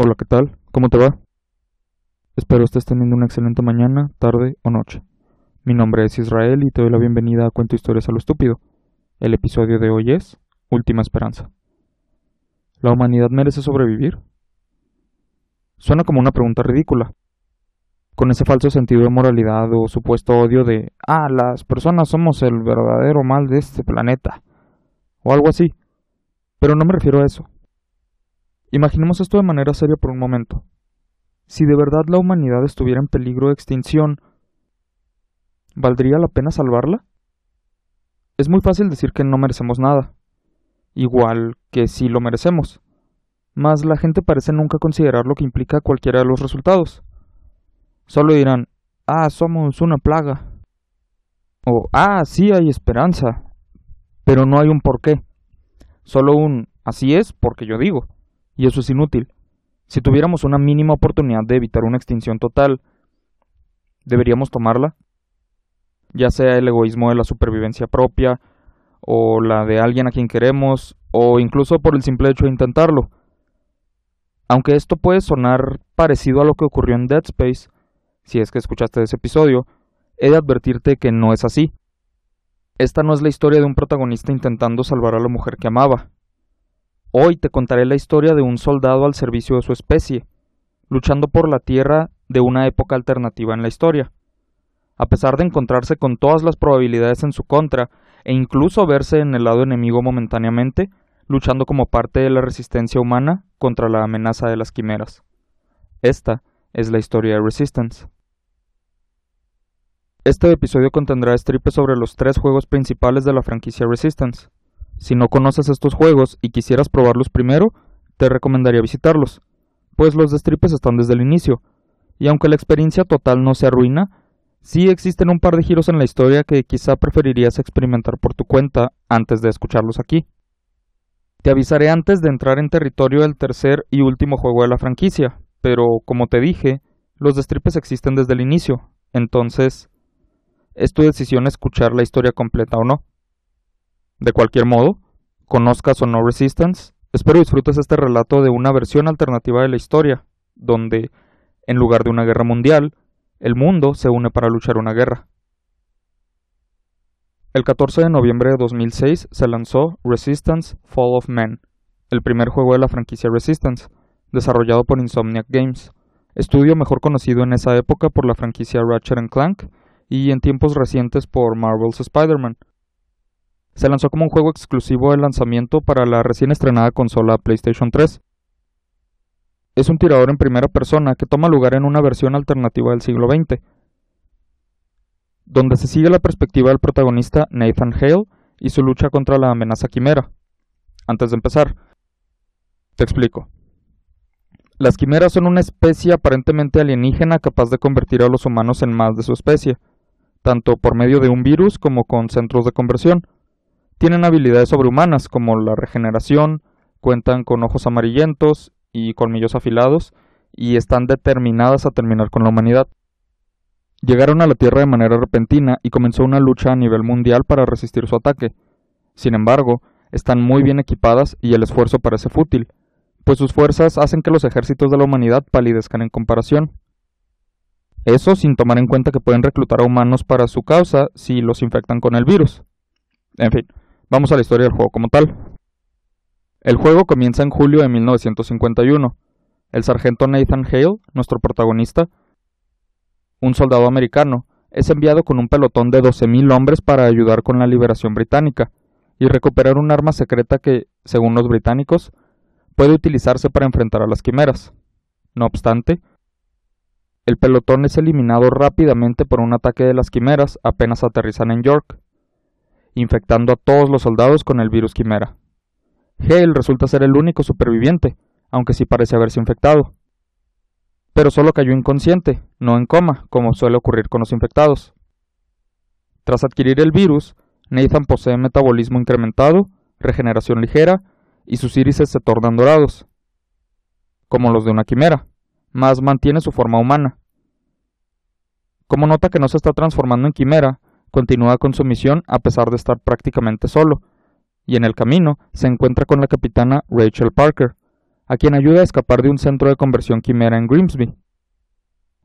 Hola, ¿qué tal? ¿Cómo te va? Espero estés teniendo una excelente mañana, tarde o noche. Mi nombre es Israel y te doy la bienvenida a Cuento Historias a lo Estúpido. El episodio de hoy es Última Esperanza. ¿La humanidad merece sobrevivir? Suena como una pregunta ridícula, con ese falso sentido de moralidad o supuesto odio de, ah, las personas somos el verdadero mal de este planeta, o algo así. Pero no me refiero a eso. Imaginemos esto de manera seria por un momento. Si de verdad la humanidad estuviera en peligro de extinción, ¿valdría la pena salvarla? Es muy fácil decir que no merecemos nada, igual que si lo merecemos, mas la gente parece nunca considerar lo que implica cualquiera de los resultados. Solo dirán, ah, somos una plaga, o ah, sí hay esperanza, pero no hay un porqué, solo un así es porque yo digo y eso es inútil. Si tuviéramos una mínima oportunidad de evitar una extinción total, ¿deberíamos tomarla? Ya sea el egoísmo de la supervivencia propia, o la de alguien a quien queremos, o incluso por el simple hecho de intentarlo. Aunque esto puede sonar parecido a lo que ocurrió en Dead Space, si es que escuchaste ese episodio, he de advertirte que no es así. Esta no es la historia de un protagonista intentando salvar a la mujer que amaba, Hoy te contaré la historia de un soldado al servicio de su especie, luchando por la tierra de una época alternativa en la historia. A pesar de encontrarse con todas las probabilidades en su contra, e incluso verse en el lado enemigo momentáneamente, luchando como parte de la resistencia humana contra la amenaza de las quimeras. Esta es la historia de Resistance. Este episodio contendrá estripes sobre los tres juegos principales de la franquicia Resistance. Si no conoces estos juegos y quisieras probarlos primero, te recomendaría visitarlos, pues los destripes están desde el inicio, y aunque la experiencia total no se arruina, sí existen un par de giros en la historia que quizá preferirías experimentar por tu cuenta antes de escucharlos aquí. Te avisaré antes de entrar en territorio del tercer y último juego de la franquicia, pero como te dije, los destripes existen desde el inicio, entonces es tu decisión escuchar la historia completa o no. De cualquier modo, conozcas o no Resistance, espero disfrutes este relato de una versión alternativa de la historia, donde, en lugar de una guerra mundial, el mundo se une para luchar una guerra. El 14 de noviembre de 2006 se lanzó Resistance Fall of Men, el primer juego de la franquicia Resistance, desarrollado por Insomniac Games, estudio mejor conocido en esa época por la franquicia Ratchet Clank y en tiempos recientes por Marvel's Spider-Man, se lanzó como un juego exclusivo de lanzamiento para la recién estrenada consola PlayStation 3. Es un tirador en primera persona que toma lugar en una versión alternativa del siglo XX, donde se sigue la perspectiva del protagonista Nathan Hale y su lucha contra la amenaza quimera. Antes de empezar, te explico. Las quimeras son una especie aparentemente alienígena capaz de convertir a los humanos en más de su especie, tanto por medio de un virus como con centros de conversión. Tienen habilidades sobrehumanas como la regeneración, cuentan con ojos amarillentos y colmillos afilados, y están determinadas a terminar con la humanidad. Llegaron a la Tierra de manera repentina y comenzó una lucha a nivel mundial para resistir su ataque. Sin embargo, están muy bien equipadas y el esfuerzo parece fútil, pues sus fuerzas hacen que los ejércitos de la humanidad palidezcan en comparación. Eso sin tomar en cuenta que pueden reclutar a humanos para su causa si los infectan con el virus. En fin, Vamos a la historia del juego como tal. El juego comienza en julio de 1951. El sargento Nathan Hale, nuestro protagonista, un soldado americano, es enviado con un pelotón de 12.000 hombres para ayudar con la liberación británica y recuperar un arma secreta que, según los británicos, puede utilizarse para enfrentar a las quimeras. No obstante, el pelotón es eliminado rápidamente por un ataque de las quimeras apenas aterrizan en York infectando a todos los soldados con el virus quimera. Hale resulta ser el único superviviente, aunque sí parece haberse infectado. Pero solo cayó inconsciente, no en coma, como suele ocurrir con los infectados. Tras adquirir el virus, Nathan posee metabolismo incrementado, regeneración ligera, y sus irises se tornan dorados, como los de una quimera, mas mantiene su forma humana. Como nota que no se está transformando en quimera, continúa con su misión a pesar de estar prácticamente solo, y en el camino se encuentra con la capitana Rachel Parker, a quien ayuda a escapar de un centro de conversión quimera en Grimsby.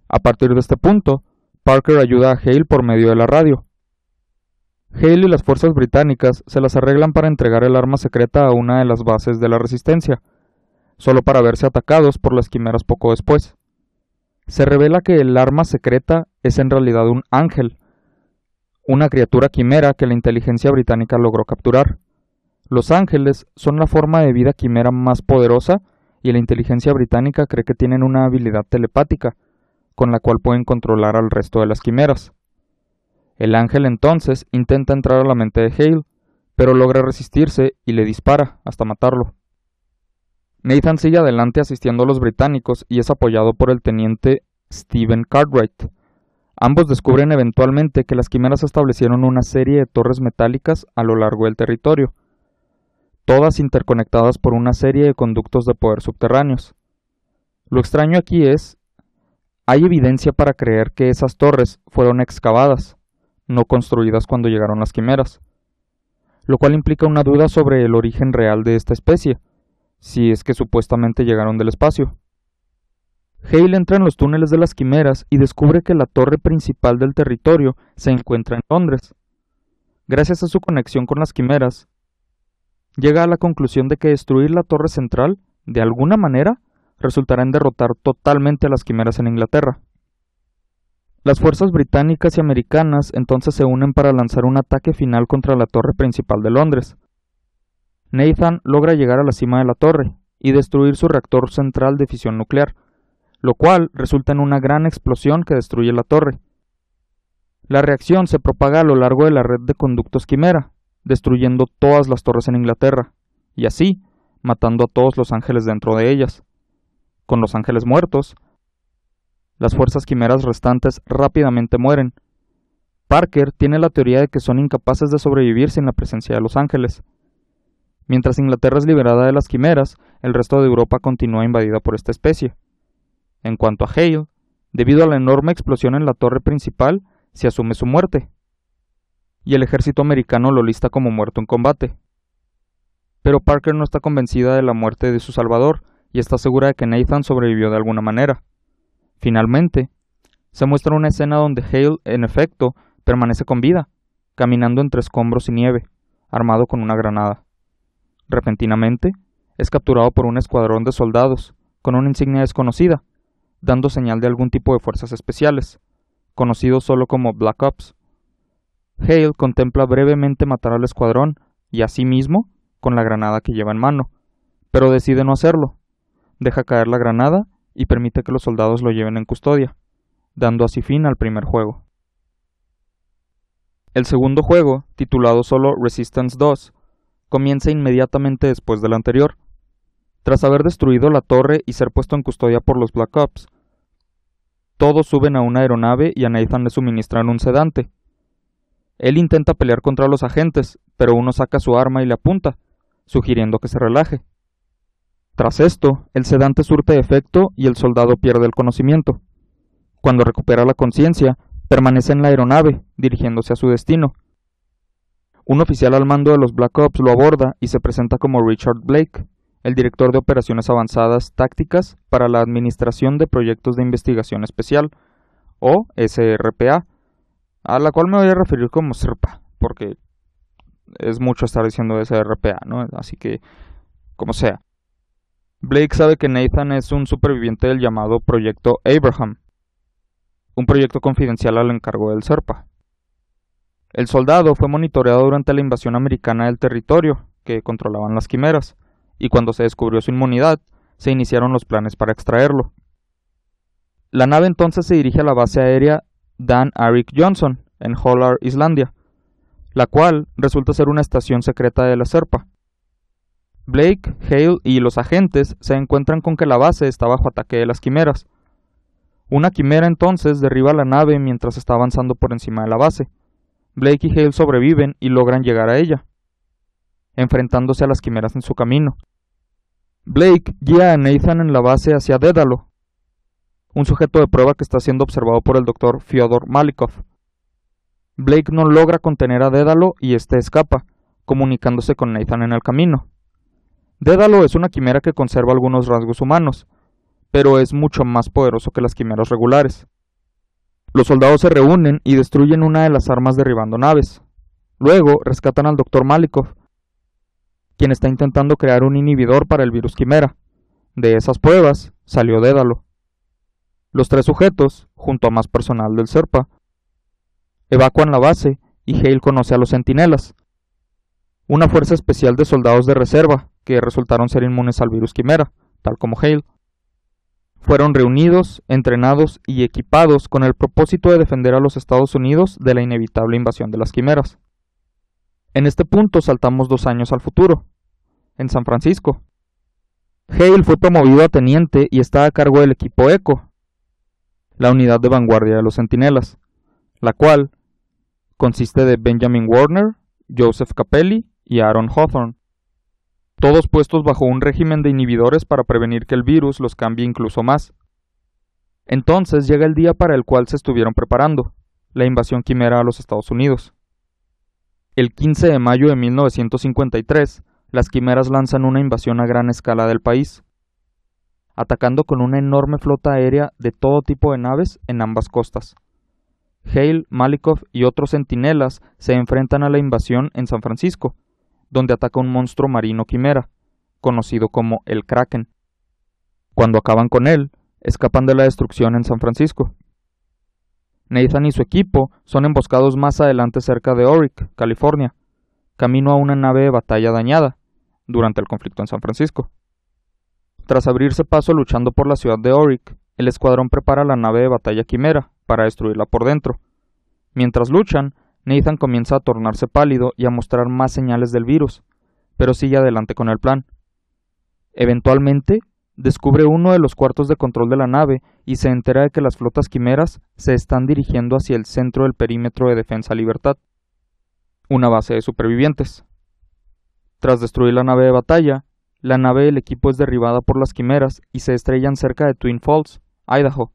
A partir de este punto, Parker ayuda a Hale por medio de la radio. Hale y las fuerzas británicas se las arreglan para entregar el arma secreta a una de las bases de la resistencia, solo para verse atacados por las quimeras poco después. Se revela que el arma secreta es en realidad un ángel, una criatura quimera que la inteligencia británica logró capturar. Los ángeles son la forma de vida quimera más poderosa y la inteligencia británica cree que tienen una habilidad telepática, con la cual pueden controlar al resto de las quimeras. El ángel entonces intenta entrar a la mente de Hale, pero logra resistirse y le dispara hasta matarlo. Nathan sigue adelante asistiendo a los británicos y es apoyado por el teniente Stephen Cartwright. Ambos descubren eventualmente que las quimeras establecieron una serie de torres metálicas a lo largo del territorio, todas interconectadas por una serie de conductos de poder subterráneos. Lo extraño aquí es, hay evidencia para creer que esas torres fueron excavadas, no construidas cuando llegaron las quimeras, lo cual implica una duda sobre el origen real de esta especie, si es que supuestamente llegaron del espacio. Hale entra en los túneles de las quimeras y descubre que la torre principal del territorio se encuentra en Londres. Gracias a su conexión con las quimeras, llega a la conclusión de que destruir la torre central, de alguna manera, resultará en derrotar totalmente a las quimeras en Inglaterra. Las fuerzas británicas y americanas entonces se unen para lanzar un ataque final contra la torre principal de Londres. Nathan logra llegar a la cima de la torre y destruir su reactor central de fisión nuclear, lo cual resulta en una gran explosión que destruye la torre. La reacción se propaga a lo largo de la red de conductos quimera, destruyendo todas las torres en Inglaterra, y así matando a todos los ángeles dentro de ellas. Con los ángeles muertos, las fuerzas quimeras restantes rápidamente mueren. Parker tiene la teoría de que son incapaces de sobrevivir sin la presencia de los ángeles. Mientras Inglaterra es liberada de las quimeras, el resto de Europa continúa invadida por esta especie. En cuanto a Hale, debido a la enorme explosión en la torre principal, se asume su muerte, y el ejército americano lo lista como muerto en combate. Pero Parker no está convencida de la muerte de su salvador y está segura de que Nathan sobrevivió de alguna manera. Finalmente, se muestra una escena donde Hale, en efecto, permanece con vida, caminando entre escombros y nieve, armado con una granada. Repentinamente, es capturado por un escuadrón de soldados, con una insignia desconocida, dando señal de algún tipo de fuerzas especiales, conocido solo como Black Ops. Hale contempla brevemente matar al escuadrón y a sí mismo con la granada que lleva en mano, pero decide no hacerlo. Deja caer la granada y permite que los soldados lo lleven en custodia, dando así fin al primer juego. El segundo juego, titulado solo Resistance 2, comienza inmediatamente después del anterior. Tras haber destruido la torre y ser puesto en custodia por los Black Ops, todos suben a una aeronave y a Nathan le suministran un sedante, él intenta pelear contra los agentes, pero uno saca su arma y le apunta, sugiriendo que se relaje. Tras esto, el sedante surte efecto y el soldado pierde el conocimiento. Cuando recupera la conciencia, permanece en la aeronave, dirigiéndose a su destino. Un oficial al mando de los Black Ops lo aborda y se presenta como Richard Blake, el director de operaciones avanzadas tácticas para la Administración de Proyectos de Investigación Especial, o SRPA, a la cual me voy a referir como SERPA, porque es mucho estar diciendo SRPA, ¿no? Así que, como sea. Blake sabe que Nathan es un superviviente del llamado Proyecto Abraham, un proyecto confidencial al encargo del SERPA. El soldado fue monitoreado durante la invasión americana del territorio que controlaban las quimeras, y cuando se descubrió su inmunidad, se iniciaron los planes para extraerlo. La nave entonces se dirige a la base aérea Dan Arik Johnson, en Hollar, Islandia, la cual resulta ser una estación secreta de la SERPA. Blake, Hale y los agentes se encuentran con que la base está bajo ataque de las quimeras. Una quimera entonces derriba la nave mientras está avanzando por encima de la base. Blake y Hale sobreviven y logran llegar a ella, enfrentándose a las quimeras en su camino. Blake guía a Nathan en la base hacia Dédalo, un sujeto de prueba que está siendo observado por el doctor Fyodor Malikov. Blake no logra contener a Dédalo y éste escapa, comunicándose con Nathan en el camino. Dédalo es una quimera que conserva algunos rasgos humanos, pero es mucho más poderoso que las quimeras regulares. Los soldados se reúnen y destruyen una de las armas derribando naves. Luego rescatan al Dr. Malikov, quien está intentando crear un inhibidor para el virus quimera. De esas pruebas salió Dédalo. Los tres sujetos, junto a más personal del SERPA, evacuan la base y Hale conoce a los centinelas, una fuerza especial de soldados de reserva que resultaron ser inmunes al virus quimera, tal como Hale. Fueron reunidos, entrenados y equipados con el propósito de defender a los Estados Unidos de la inevitable invasión de las quimeras. En este punto saltamos dos años al futuro, en San Francisco. Hale fue promovido a teniente y está a cargo del equipo ECO, la unidad de vanguardia de los centinelas, la cual consiste de Benjamin Warner, Joseph Capelli y Aaron Hawthorne, todos puestos bajo un régimen de inhibidores para prevenir que el virus los cambie incluso más. Entonces llega el día para el cual se estuvieron preparando, la invasión quimera a los Estados Unidos. El 15 de mayo de 1953, las quimeras lanzan una invasión a gran escala del país, atacando con una enorme flota aérea de todo tipo de naves en ambas costas. Hale, Malikov y otros centinelas se enfrentan a la invasión en San Francisco, donde ataca un monstruo marino quimera, conocido como el Kraken. Cuando acaban con él, escapan de la destrucción en San Francisco. Nathan y su equipo son emboscados más adelante cerca de Oric, California, camino a una nave de batalla dañada durante el conflicto en San Francisco. Tras abrirse paso luchando por la ciudad de Oric, el escuadrón prepara la nave de batalla Quimera para destruirla por dentro. Mientras luchan, Nathan comienza a tornarse pálido y a mostrar más señales del virus, pero sigue adelante con el plan. Eventualmente, descubre uno de los cuartos de control de la nave y se entera de que las flotas quimeras se están dirigiendo hacia el centro del perímetro de defensa libertad, una base de supervivientes. Tras destruir la nave de batalla, la nave del equipo es derribada por las quimeras y se estrellan cerca de Twin Falls, Idaho,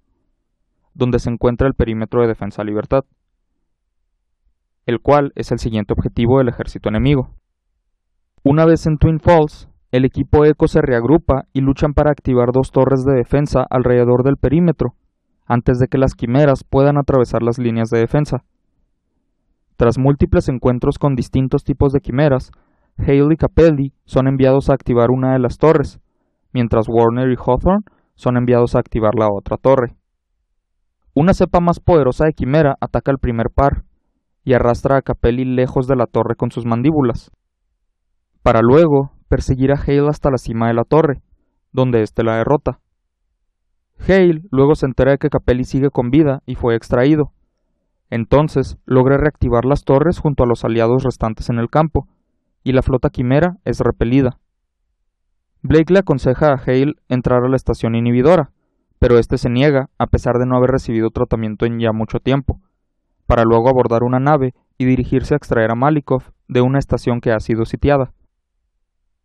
donde se encuentra el perímetro de defensa libertad el cual es el siguiente objetivo del ejército enemigo. Una vez en Twin Falls, el equipo ECO se reagrupa y luchan para activar dos torres de defensa alrededor del perímetro, antes de que las quimeras puedan atravesar las líneas de defensa. Tras múltiples encuentros con distintos tipos de quimeras, Hale y Capelli son enviados a activar una de las torres, mientras Warner y Hawthorne son enviados a activar la otra torre. Una cepa más poderosa de quimera ataca al primer par, y arrastra a Capelli lejos de la torre con sus mandíbulas, para luego perseguir a Hale hasta la cima de la torre, donde éste la derrota. Hale luego se entera de que Capelli sigue con vida y fue extraído. Entonces logra reactivar las torres junto a los aliados restantes en el campo, y la flota quimera es repelida. Blake le aconseja a Hale entrar a la estación inhibidora, pero este se niega a pesar de no haber recibido tratamiento en ya mucho tiempo, para luego abordar una nave y dirigirse a extraer a Malikov de una estación que ha sido sitiada.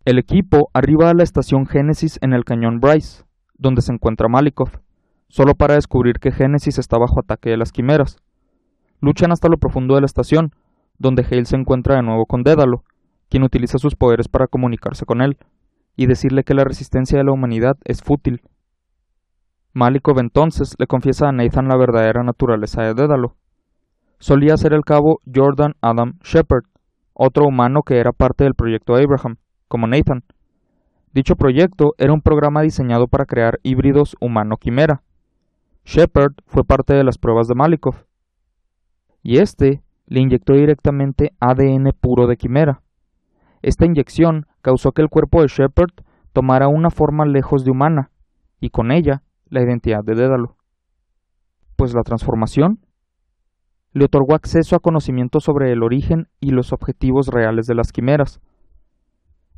El equipo arriba a la estación Génesis en el cañón Bryce, donde se encuentra Malikov, solo para descubrir que Génesis está bajo ataque de las quimeras. Luchan hasta lo profundo de la estación, donde Hale se encuentra de nuevo con Dédalo, quien utiliza sus poderes para comunicarse con él, y decirle que la resistencia de la humanidad es fútil. Malikov entonces le confiesa a Nathan la verdadera naturaleza de Dédalo, solía ser el cabo Jordan Adam Shepard, otro humano que era parte del proyecto Abraham, como Nathan. Dicho proyecto era un programa diseñado para crear híbridos humano-quimera. Shepard fue parte de las pruebas de Malikov. Y este le inyectó directamente ADN puro de quimera. Esta inyección causó que el cuerpo de Shepard tomara una forma lejos de humana, y con ella la identidad de Dédalo. Pues la transformación le otorgó acceso a conocimiento sobre el origen y los objetivos reales de las quimeras.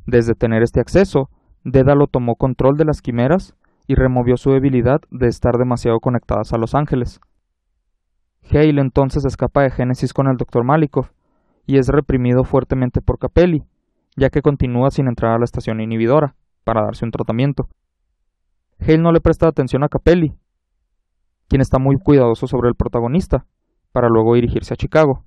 Desde tener este acceso, Dédalo tomó control de las quimeras y removió su debilidad de estar demasiado conectadas a los ángeles. Hale entonces escapa de Génesis con el Dr. Malikov y es reprimido fuertemente por Capelli, ya que continúa sin entrar a la estación inhibidora para darse un tratamiento. Hale no le presta atención a Capelli, quien está muy cuidadoso sobre el protagonista, para luego dirigirse a Chicago.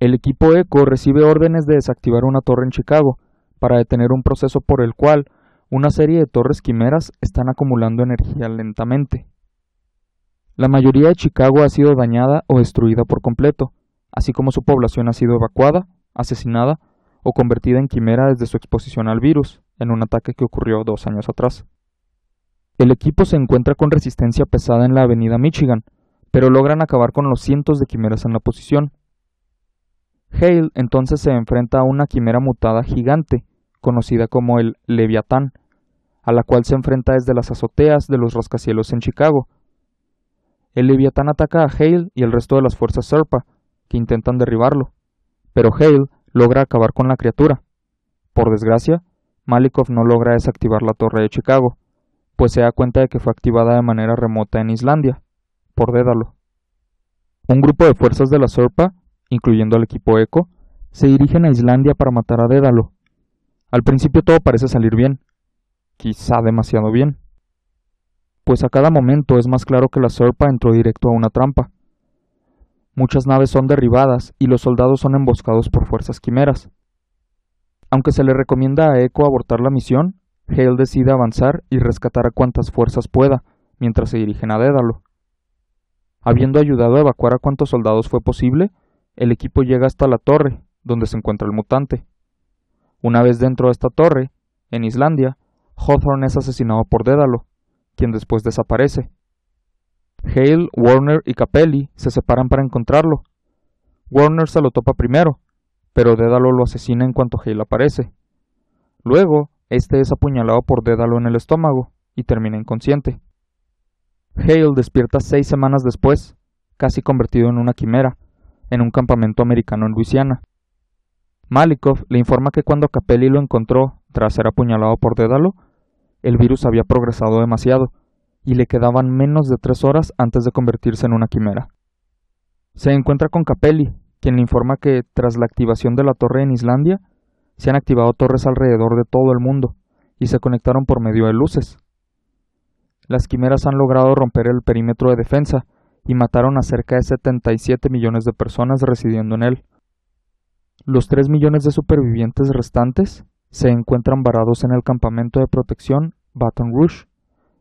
El equipo ECO recibe órdenes de desactivar una torre en Chicago, para detener un proceso por el cual una serie de torres quimeras están acumulando energía lentamente. La mayoría de Chicago ha sido dañada o destruida por completo, así como su población ha sido evacuada, asesinada o convertida en quimera desde su exposición al virus, en un ataque que ocurrió dos años atrás. El equipo se encuentra con resistencia pesada en la avenida Michigan, pero logran acabar con los cientos de quimeras en la posición. Hale entonces se enfrenta a una quimera mutada gigante, conocida como el Leviatán, a la cual se enfrenta desde las azoteas de los rascacielos en Chicago. El Leviatán ataca a Hale y el resto de las fuerzas Serpa, que intentan derribarlo, pero Hale logra acabar con la criatura. Por desgracia, Malikov no logra desactivar la torre de Chicago, pues se da cuenta de que fue activada de manera remota en Islandia, por Dédalo. Un grupo de fuerzas de la Serpa, incluyendo al equipo ECO, se dirigen a Islandia para matar a Dédalo. Al principio todo parece salir bien, quizá demasiado bien, pues a cada momento es más claro que la Serpa entró directo a una trampa. Muchas naves son derribadas y los soldados son emboscados por fuerzas quimeras. Aunque se le recomienda a Echo abortar la misión, Hale decide avanzar y rescatar a cuantas fuerzas pueda, mientras se dirigen a Dédalo. Habiendo ayudado a evacuar a cuantos soldados fue posible, el equipo llega hasta la torre, donde se encuentra el mutante. Una vez dentro de esta torre, en Islandia, Hawthorne es asesinado por Dédalo, quien después desaparece. Hale, Warner y Capelli se separan para encontrarlo. Warner se lo topa primero, pero Dédalo lo asesina en cuanto Hale aparece. Luego, este es apuñalado por Dédalo en el estómago y termina inconsciente. Hale despierta seis semanas después, casi convertido en una quimera, en un campamento americano en Luisiana. Malikov le informa que cuando Capelli lo encontró tras ser apuñalado por Dédalo, el virus había progresado demasiado, y le quedaban menos de tres horas antes de convertirse en una quimera. Se encuentra con Capelli, quien le informa que, tras la activación de la torre en Islandia, se han activado torres alrededor de todo el mundo, y se conectaron por medio de luces. Las quimeras han logrado romper el perímetro de defensa, y mataron a cerca de 77 millones de personas residiendo en él. Los 3 millones de supervivientes restantes se encuentran varados en el campamento de protección Baton Rouge,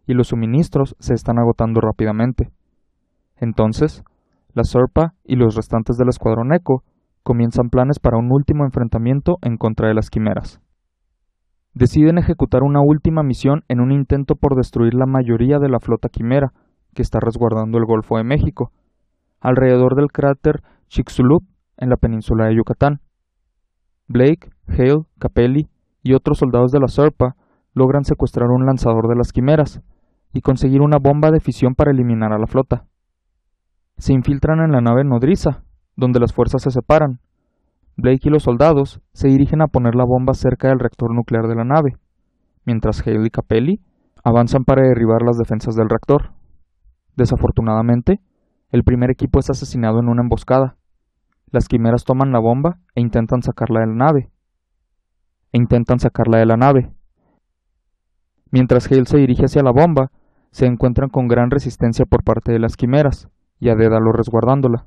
y los suministros se están agotando rápidamente. Entonces, la SORPA y los restantes del escuadrón ECO comienzan planes para un último enfrentamiento en contra de las quimeras. Deciden ejecutar una última misión en un intento por destruir la mayoría de la flota quimera que está resguardando el Golfo de México, alrededor del cráter Chicxulub en la península de Yucatán. Blake, Hale, Capelli y otros soldados de la SORPA logran secuestrar un lanzador de las quimeras, y conseguir una bomba de fisión para eliminar a la flota. Se infiltran en la nave nodriza, donde las fuerzas se separan. Blake y los soldados se dirigen a poner la bomba cerca del reactor nuclear de la nave, mientras Hale y Capelli avanzan para derribar las defensas del reactor. Desafortunadamente, el primer equipo es asesinado en una emboscada. Las quimeras toman la bomba e intentan sacarla de la nave. E intentan sacarla de la nave. Mientras Hale se dirige hacia la bomba, se encuentran con gran resistencia por parte de las quimeras, y a Dédalo resguardándola.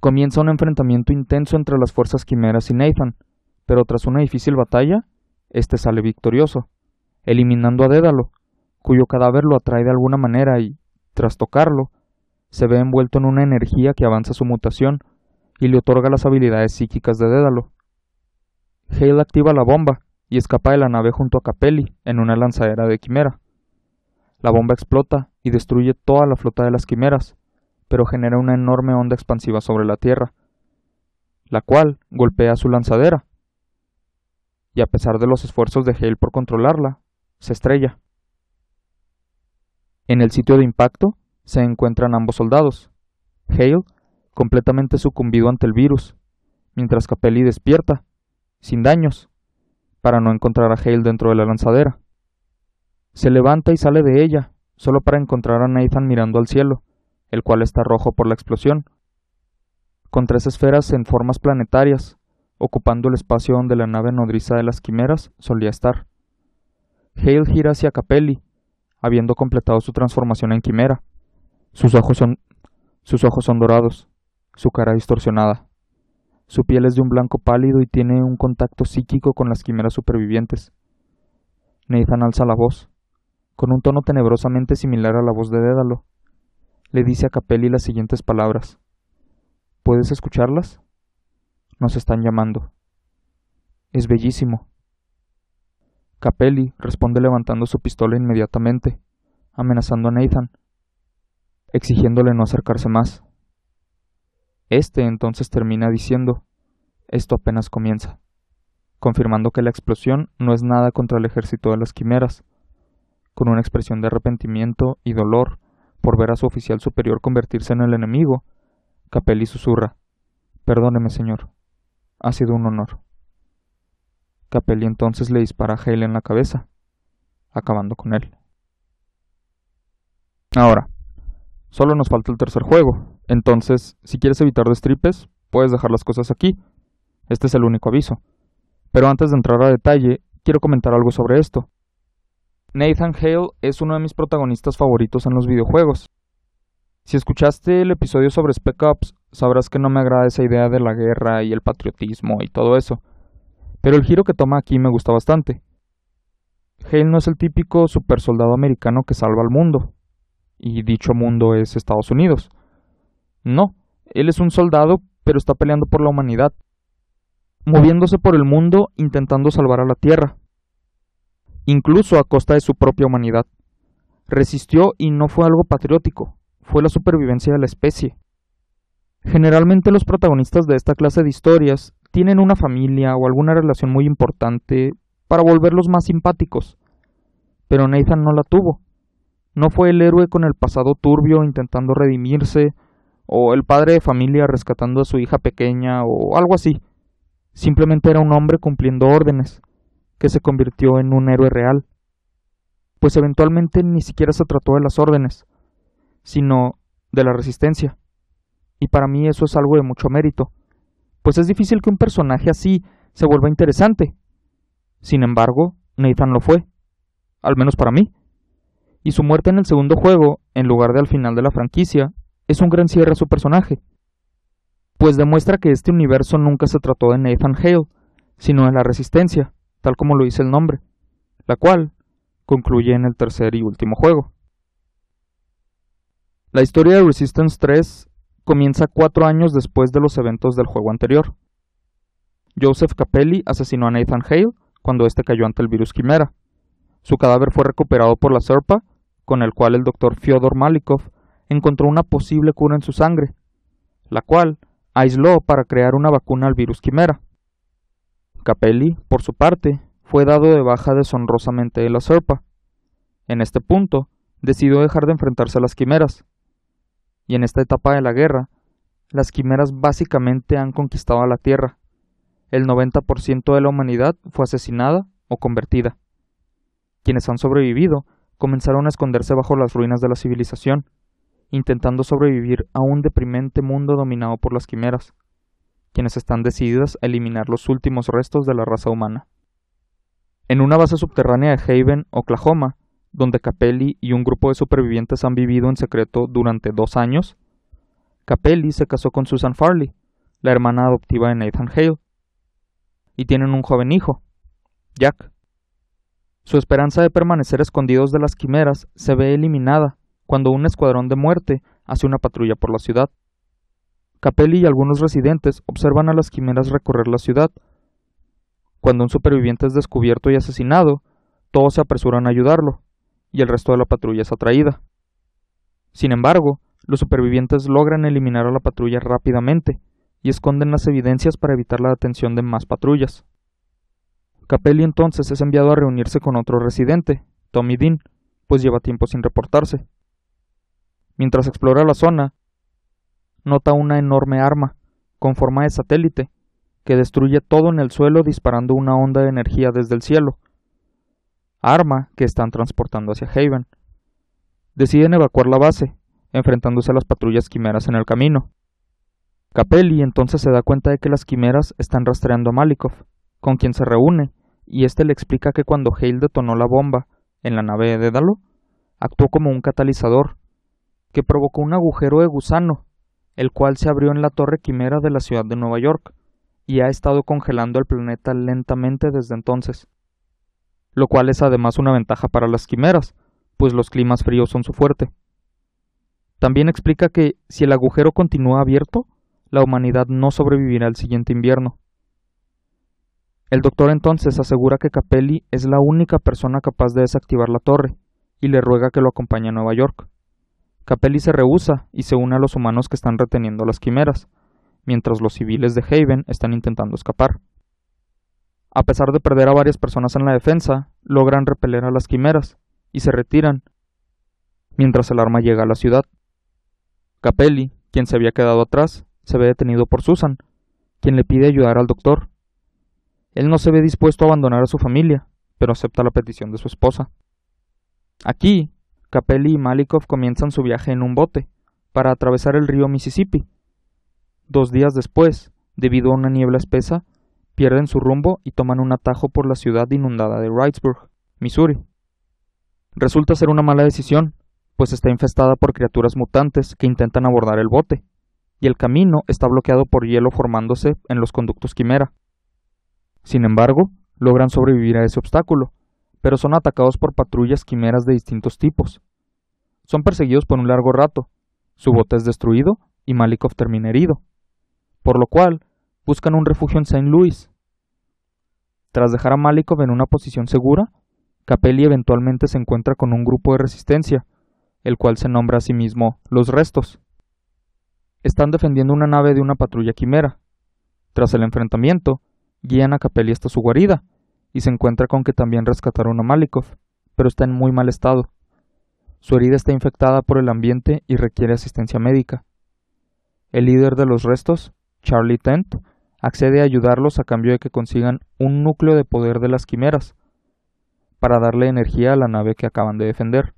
Comienza un enfrentamiento intenso entre las fuerzas quimeras y Nathan, pero tras una difícil batalla, este sale victorioso, eliminando a Dédalo, cuyo cadáver lo atrae de alguna manera y, tras tocarlo, se ve envuelto en una energía que avanza su mutación y le otorga las habilidades psíquicas de Dédalo. Hale activa la bomba y escapa de la nave junto a Capelli en una lanzadera de quimera. La bomba explota y destruye toda la flota de las quimeras, pero genera una enorme onda expansiva sobre la Tierra, la cual golpea su lanzadera, y a pesar de los esfuerzos de Hale por controlarla, se estrella. En el sitio de impacto se encuentran ambos soldados, Hale completamente sucumbido ante el virus, mientras Capelli despierta, sin daños, para no encontrar a Hale dentro de la lanzadera. Se levanta y sale de ella, solo para encontrar a Nathan mirando al cielo, el cual está rojo por la explosión, con tres esferas en formas planetarias, ocupando el espacio donde la nave nodriza de las quimeras solía estar. Hale gira hacia Capelli, habiendo completado su transformación en quimera. Sus ojos son, sus ojos son dorados, su cara distorsionada. Su piel es de un blanco pálido y tiene un contacto psíquico con las quimeras supervivientes. Nathan alza la voz, con un tono tenebrosamente similar a la voz de Dédalo. Le dice a Capelli las siguientes palabras. ¿Puedes escucharlas? Nos están llamando. Es bellísimo. Capelli responde levantando su pistola inmediatamente, amenazando a Nathan, exigiéndole no acercarse más. Este entonces termina diciendo, esto apenas comienza, confirmando que la explosión no es nada contra el ejército de las quimeras. Con una expresión de arrepentimiento y dolor por ver a su oficial superior convertirse en el enemigo, Capelli susurra, Perdóneme, señor, ha sido un honor. Capelli entonces le dispara a Hale en la cabeza, acabando con él. Ahora, solo nos falta el tercer juego, entonces, si quieres evitar destripes, puedes dejar las cosas aquí. Este es el único aviso. Pero antes de entrar a detalle, quiero comentar algo sobre esto. Nathan Hale es uno de mis protagonistas favoritos en los videojuegos. Si escuchaste el episodio sobre Spec Ops, sabrás que no me agrada esa idea de la guerra y el patriotismo y todo eso. Pero el giro que toma aquí me gusta bastante. Hale no es el típico supersoldado americano que salva al mundo, y dicho mundo es Estados Unidos. No, él es un soldado, pero está peleando por la humanidad, moviéndose por el mundo intentando salvar a la Tierra, incluso a costa de su propia humanidad. Resistió y no fue algo patriótico, fue la supervivencia de la especie. Generalmente los protagonistas de esta clase de historias tienen una familia o alguna relación muy importante para volverlos más simpáticos, pero Nathan no la tuvo. No fue el héroe con el pasado turbio intentando redimirse, o el padre de familia rescatando a su hija pequeña, o algo así. Simplemente era un hombre cumpliendo órdenes, que se convirtió en un héroe real. Pues eventualmente ni siquiera se trató de las órdenes, sino de la resistencia. Y para mí eso es algo de mucho mérito, pues es difícil que un personaje así se vuelva interesante. Sin embargo, Nathan lo fue, al menos para mí. Y su muerte en el segundo juego, en lugar de al final de la franquicia, es un gran cierre a su personaje, pues demuestra que este universo nunca se trató de Nathan Hale, sino de la resistencia, tal como lo dice el nombre, la cual concluye en el tercer y último juego. La historia de Resistance 3 comienza cuatro años después de los eventos del juego anterior. Joseph Capelli asesinó a Nathan Hale cuando éste cayó ante el virus Quimera. Su cadáver fue recuperado por la SERPA, con el cual el doctor Fyodor Malikov encontró una posible cura en su sangre, la cual aisló para crear una vacuna al virus quimera. Capelli, por su parte, fue dado de baja deshonrosamente de la SERPA. En este punto, decidió dejar de enfrentarse a las quimeras. Y en esta etapa de la guerra, las quimeras básicamente han conquistado a la Tierra. El 90% de la humanidad fue asesinada o convertida. Quienes han sobrevivido comenzaron a esconderse bajo las ruinas de la civilización intentando sobrevivir a un deprimente mundo dominado por las quimeras, quienes están decididas a eliminar los últimos restos de la raza humana. En una base subterránea de Haven, Oklahoma, donde Capelli y un grupo de supervivientes han vivido en secreto durante dos años, Capelli se casó con Susan Farley, la hermana adoptiva de Nathan Hale, y tienen un joven hijo, Jack. Su esperanza de permanecer escondidos de las quimeras se ve eliminada cuando un escuadrón de muerte hace una patrulla por la ciudad. Capelli y algunos residentes observan a las quimeras recorrer la ciudad. Cuando un superviviente es descubierto y asesinado, todos se apresuran a ayudarlo, y el resto de la patrulla es atraída. Sin embargo, los supervivientes logran eliminar a la patrulla rápidamente y esconden las evidencias para evitar la detención de más patrullas. Capelli entonces es enviado a reunirse con otro residente, Tommy Dean, pues lleva tiempo sin reportarse. Mientras explora la zona, nota una enorme arma, con forma de satélite, que destruye todo en el suelo disparando una onda de energía desde el cielo. Arma que están transportando hacia Haven. Deciden evacuar la base, enfrentándose a las patrullas quimeras en el camino. Capelli entonces se da cuenta de que las quimeras están rastreando a Malikov, con quien se reúne, y éste le explica que cuando Hale detonó la bomba en la nave de Dédalo, actuó como un catalizador que provocó un agujero de gusano, el cual se abrió en la torre quimera de la ciudad de Nueva York, y ha estado congelando el planeta lentamente desde entonces, lo cual es además una ventaja para las quimeras, pues los climas fríos son su fuerte. También explica que si el agujero continúa abierto, la humanidad no sobrevivirá al siguiente invierno. El doctor entonces asegura que Capelli es la única persona capaz de desactivar la torre, y le ruega que lo acompañe a Nueva York. Capelli se rehúsa y se une a los humanos que están reteniendo las quimeras, mientras los civiles de Haven están intentando escapar. A pesar de perder a varias personas en la defensa, logran repeler a las quimeras y se retiran, mientras el arma llega a la ciudad. Capelli, quien se había quedado atrás, se ve detenido por Susan, quien le pide ayudar al doctor. Él no se ve dispuesto a abandonar a su familia, pero acepta la petición de su esposa. Aquí, Capelli y Malikov comienzan su viaje en un bote, para atravesar el río Mississippi. Dos días después, debido a una niebla espesa, pierden su rumbo y toman un atajo por la ciudad inundada de Wrightsburg, Missouri. Resulta ser una mala decisión, pues está infestada por criaturas mutantes que intentan abordar el bote, y el camino está bloqueado por hielo formándose en los conductos quimera. Sin embargo, logran sobrevivir a ese obstáculo, pero son atacados por patrullas quimeras de distintos tipos. Son perseguidos por un largo rato, su bote es destruido y Malikov termina herido, por lo cual buscan un refugio en St. Louis. Tras dejar a Malikov en una posición segura, Capelli eventualmente se encuentra con un grupo de resistencia, el cual se nombra a sí mismo Los Restos. Están defendiendo una nave de una patrulla quimera. Tras el enfrentamiento, guían a Capelli hasta su guarida, y se encuentra con que también rescataron a Malikov, pero está en muy mal estado. Su herida está infectada por el ambiente y requiere asistencia médica. El líder de los restos, Charlie Tent, accede a ayudarlos a cambio de que consigan un núcleo de poder de las quimeras, para darle energía a la nave que acaban de defender.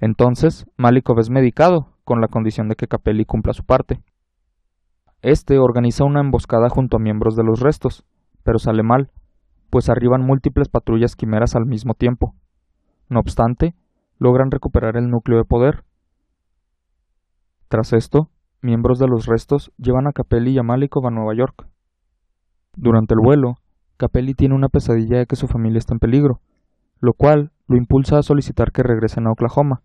Entonces, Malikov es medicado, con la condición de que Capelli cumpla su parte. Este organiza una emboscada junto a miembros de los restos, pero sale mal, pues arriban múltiples patrullas quimeras al mismo tiempo. No obstante, logran recuperar el núcleo de poder. Tras esto, miembros de los restos llevan a Capelli y a Malikov a Nueva York. Durante el vuelo, Capelli tiene una pesadilla de que su familia está en peligro, lo cual lo impulsa a solicitar que regresen a Oklahoma,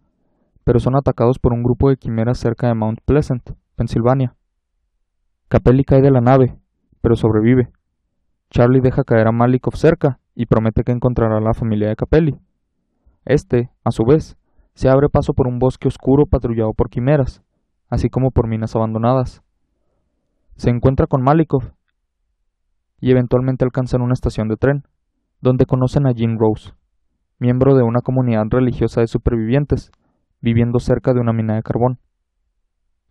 pero son atacados por un grupo de quimeras cerca de Mount Pleasant, Pensilvania. Capelli cae de la nave, pero sobrevive. Charlie deja caer a Malikov cerca y promete que encontrará a la familia de Capelli. Este, a su vez, se abre paso por un bosque oscuro patrullado por quimeras, así como por minas abandonadas. Se encuentra con Malikov y eventualmente alcanzan una estación de tren, donde conocen a Jean Rose, miembro de una comunidad religiosa de supervivientes, viviendo cerca de una mina de carbón.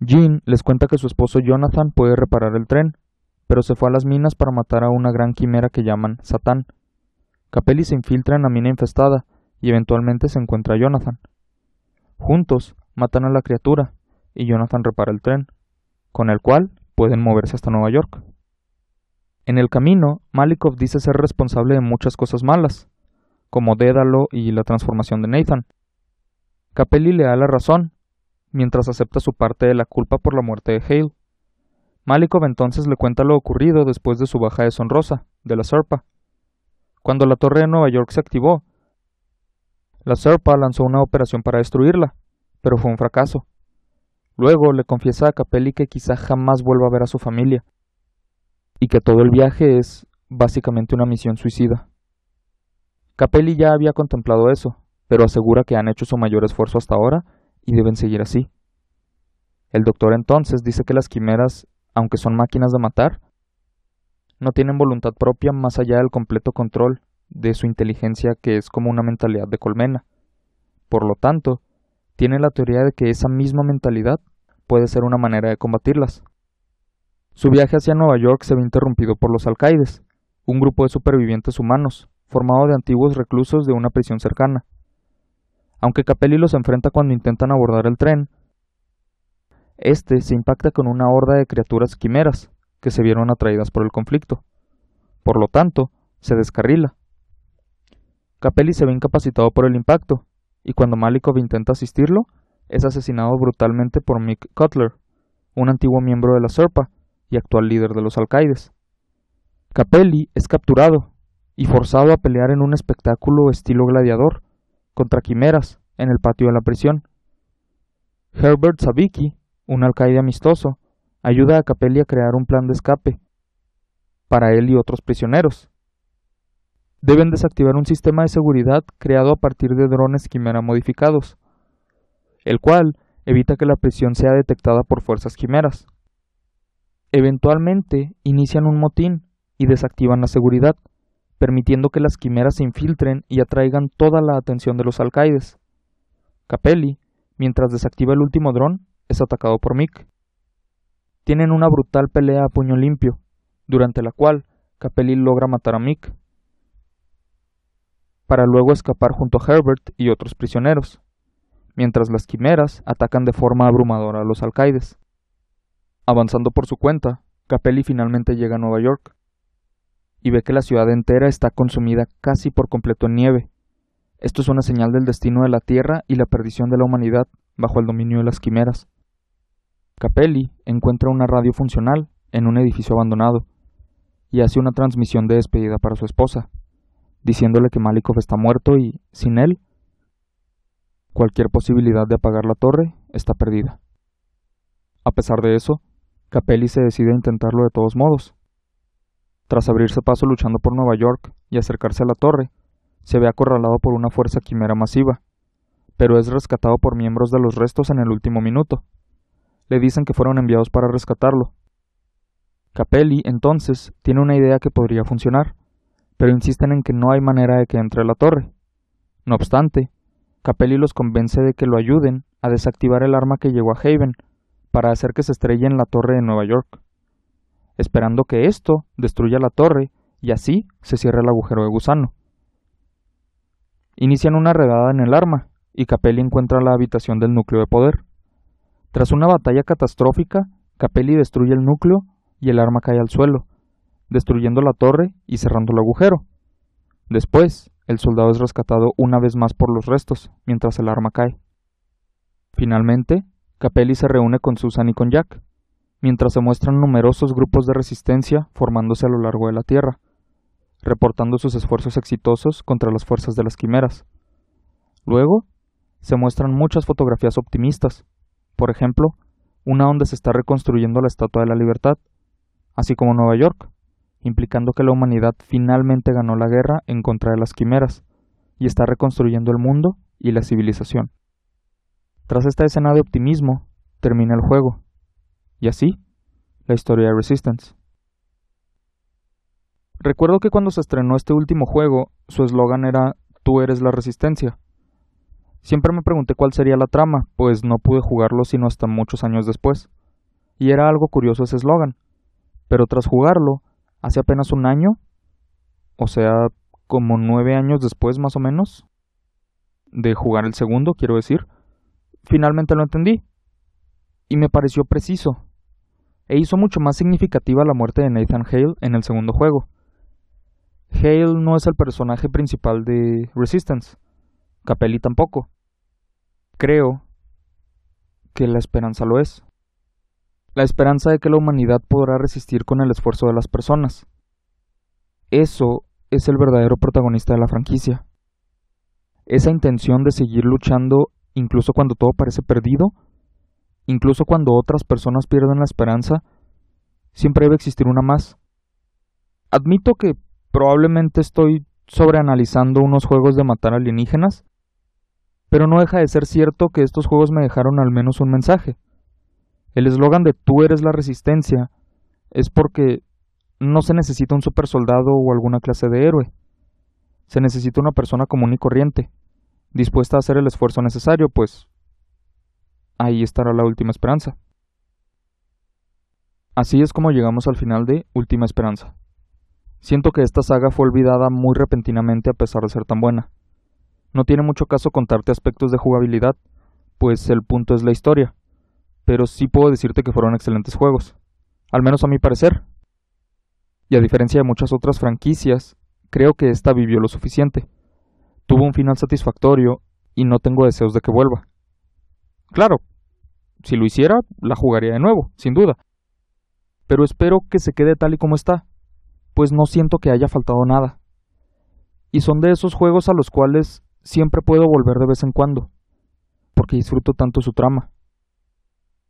Jean les cuenta que su esposo Jonathan puede reparar el tren pero se fue a las minas para matar a una gran quimera que llaman Satán. Capelli se infiltra en la mina infestada y eventualmente se encuentra a Jonathan. Juntos matan a la criatura y Jonathan repara el tren, con el cual pueden moverse hasta Nueva York. En el camino, Malikov dice ser responsable de muchas cosas malas, como Dédalo y la transformación de Nathan. Capelli le da la razón, mientras acepta su parte de la culpa por la muerte de Hale. Malikov entonces le cuenta lo ocurrido después de su baja deshonrosa, de la Serpa. Cuando la torre de Nueva York se activó, la Serpa lanzó una operación para destruirla, pero fue un fracaso. Luego le confiesa a Capelli que quizá jamás vuelva a ver a su familia, y que todo el viaje es básicamente una misión suicida. Capelli ya había contemplado eso, pero asegura que han hecho su mayor esfuerzo hasta ahora y deben seguir así. El doctor entonces dice que las quimeras aunque son máquinas de matar, no tienen voluntad propia más allá del completo control de su inteligencia que es como una mentalidad de colmena. Por lo tanto, tiene la teoría de que esa misma mentalidad puede ser una manera de combatirlas. Su viaje hacia Nueva York se ve interrumpido por los alcaides, un grupo de supervivientes humanos, formado de antiguos reclusos de una prisión cercana. Aunque Capelli los enfrenta cuando intentan abordar el tren, este se impacta con una horda de criaturas quimeras que se vieron atraídas por el conflicto. Por lo tanto, se descarrila. Capelli se ve incapacitado por el impacto, y cuando Malikov intenta asistirlo, es asesinado brutalmente por Mick Cutler, un antiguo miembro de la SERPA y actual líder de los alcaides. Capelli es capturado y forzado a pelear en un espectáculo estilo gladiador contra quimeras en el patio de la prisión. Herbert Sabiki, un alcaide amistoso, ayuda a Capelli a crear un plan de escape para él y otros prisioneros. Deben desactivar un sistema de seguridad creado a partir de drones quimera modificados, el cual evita que la prisión sea detectada por fuerzas quimeras. Eventualmente inician un motín y desactivan la seguridad, permitiendo que las quimeras se infiltren y atraigan toda la atención de los alcaides. Capelli, mientras desactiva el último dron, es atacado por Mick. Tienen una brutal pelea a puño limpio, durante la cual Capelli logra matar a Mick, para luego escapar junto a Herbert y otros prisioneros, mientras las quimeras atacan de forma abrumadora a los alcaides. Avanzando por su cuenta, Capelli finalmente llega a Nueva York y ve que la ciudad entera está consumida casi por completo en nieve. Esto es una señal del destino de la Tierra y la perdición de la humanidad bajo el dominio de las quimeras. Capelli encuentra una radio funcional en un edificio abandonado y hace una transmisión de despedida para su esposa, diciéndole que Malikov está muerto y, sin él, cualquier posibilidad de apagar la torre está perdida. A pesar de eso, Capelli se decide a intentarlo de todos modos. Tras abrirse paso luchando por Nueva York y acercarse a la torre, se ve acorralado por una fuerza quimera masiva, pero es rescatado por miembros de los restos en el último minuto. Le dicen que fueron enviados para rescatarlo, Capelli, entonces, tiene una idea que podría funcionar, pero insisten en que no hay manera de que entre a la torre. No obstante, Capelli los convence de que lo ayuden a desactivar el arma que llegó a Haven para hacer que se estrelle en la torre de Nueva York, esperando que esto destruya la torre y así se cierre el agujero de gusano. Inician una redada en el arma y Capelli encuentra la habitación del núcleo de poder. Tras una batalla catastrófica, Capelli destruye el núcleo y el arma cae al suelo, destruyendo la torre y cerrando el agujero. Después, el soldado es rescatado una vez más por los restos, mientras el arma cae. Finalmente, Capelli se reúne con Susan y con Jack, mientras se muestran numerosos grupos de resistencia formándose a lo largo de la Tierra, reportando sus esfuerzos exitosos contra las fuerzas de las quimeras. Luego, se muestran muchas fotografías optimistas, por ejemplo, una donde se está reconstruyendo la Estatua de la Libertad, así como Nueva York, implicando que la humanidad finalmente ganó la guerra en contra de las quimeras y está reconstruyendo el mundo y la civilización. Tras esta escena de optimismo, termina el juego, y así, la historia de Resistance. Recuerdo que cuando se estrenó este último juego, su eslogan era Tú eres la resistencia. Siempre me pregunté cuál sería la trama, pues no pude jugarlo sino hasta muchos años después. Y era algo curioso ese eslogan, pero tras jugarlo, hace apenas un año, o sea, como nueve años después más o menos, de jugar el segundo, quiero decir, finalmente lo entendí. Y me pareció preciso. E hizo mucho más significativa la muerte de Nathan Hale en el segundo juego. Hale no es el personaje principal de Resistance. Capelli tampoco. Creo que la esperanza lo es la esperanza de que la humanidad podrá resistir con el esfuerzo de las personas. Eso es el verdadero protagonista de la franquicia. Esa intención de seguir luchando incluso cuando todo parece perdido, incluso cuando otras personas pierden la esperanza, siempre debe existir una más. Admito que probablemente estoy sobreanalizando unos juegos de matar alienígenas, pero no deja de ser cierto que estos juegos me dejaron al menos un mensaje. El eslogan de tú eres la resistencia es porque no se necesita un super soldado o alguna clase de héroe. Se necesita una persona común y corriente, dispuesta a hacer el esfuerzo necesario, pues ahí estará la última esperanza. Así es como llegamos al final de Última Esperanza. Siento que esta saga fue olvidada muy repentinamente a pesar de ser tan buena. No tiene mucho caso contarte aspectos de jugabilidad, pues el punto es la historia pero sí puedo decirte que fueron excelentes juegos, al menos a mi parecer. Y a diferencia de muchas otras franquicias, creo que esta vivió lo suficiente. Tuvo un final satisfactorio y no tengo deseos de que vuelva. Claro, si lo hiciera, la jugaría de nuevo, sin duda. Pero espero que se quede tal y como está, pues no siento que haya faltado nada. Y son de esos juegos a los cuales siempre puedo volver de vez en cuando, porque disfruto tanto su trama.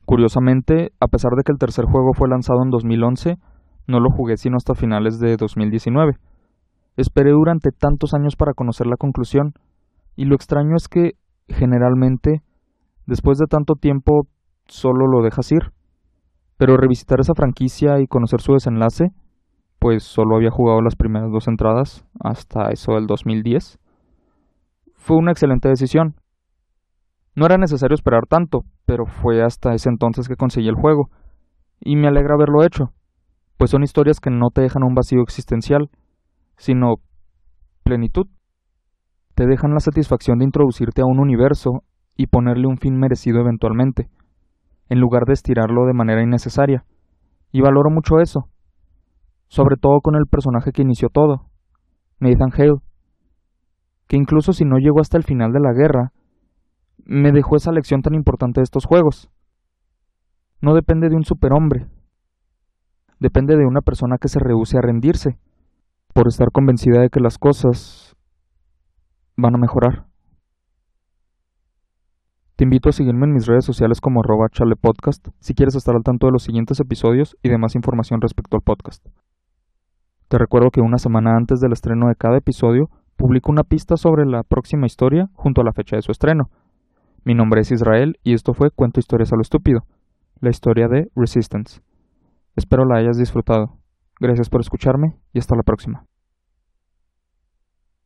Curiosamente, a pesar de que el tercer juego fue lanzado en 2011, no lo jugué sino hasta finales de 2019. Esperé durante tantos años para conocer la conclusión, y lo extraño es que, generalmente, después de tanto tiempo, solo lo dejas ir. Pero revisitar esa franquicia y conocer su desenlace, pues solo había jugado las primeras dos entradas hasta eso del 2010, fue una excelente decisión. No era necesario esperar tanto, pero fue hasta ese entonces que conseguí el juego, y me alegra haberlo hecho, pues son historias que no te dejan un vacío existencial, sino plenitud. Te dejan la satisfacción de introducirte a un universo y ponerle un fin merecido eventualmente, en lugar de estirarlo de manera innecesaria. Y valoro mucho eso, sobre todo con el personaje que inició todo, Nathan Hale, que incluso si no llegó hasta el final de la guerra, me dejó esa lección tan importante de estos juegos. No depende de un superhombre, depende de una persona que se rehúse a rendirse, por estar convencida de que las cosas van a mejorar. Te invito a seguirme en mis redes sociales como arroba chalepodcast si quieres estar al tanto de los siguientes episodios y de más información respecto al podcast. Te recuerdo que una semana antes del estreno de cada episodio publico una pista sobre la próxima historia junto a la fecha de su estreno. Mi nombre es Israel y esto fue Cuento Historias a lo Estúpido, la historia de Resistance. Espero la hayas disfrutado. Gracias por escucharme y hasta la próxima.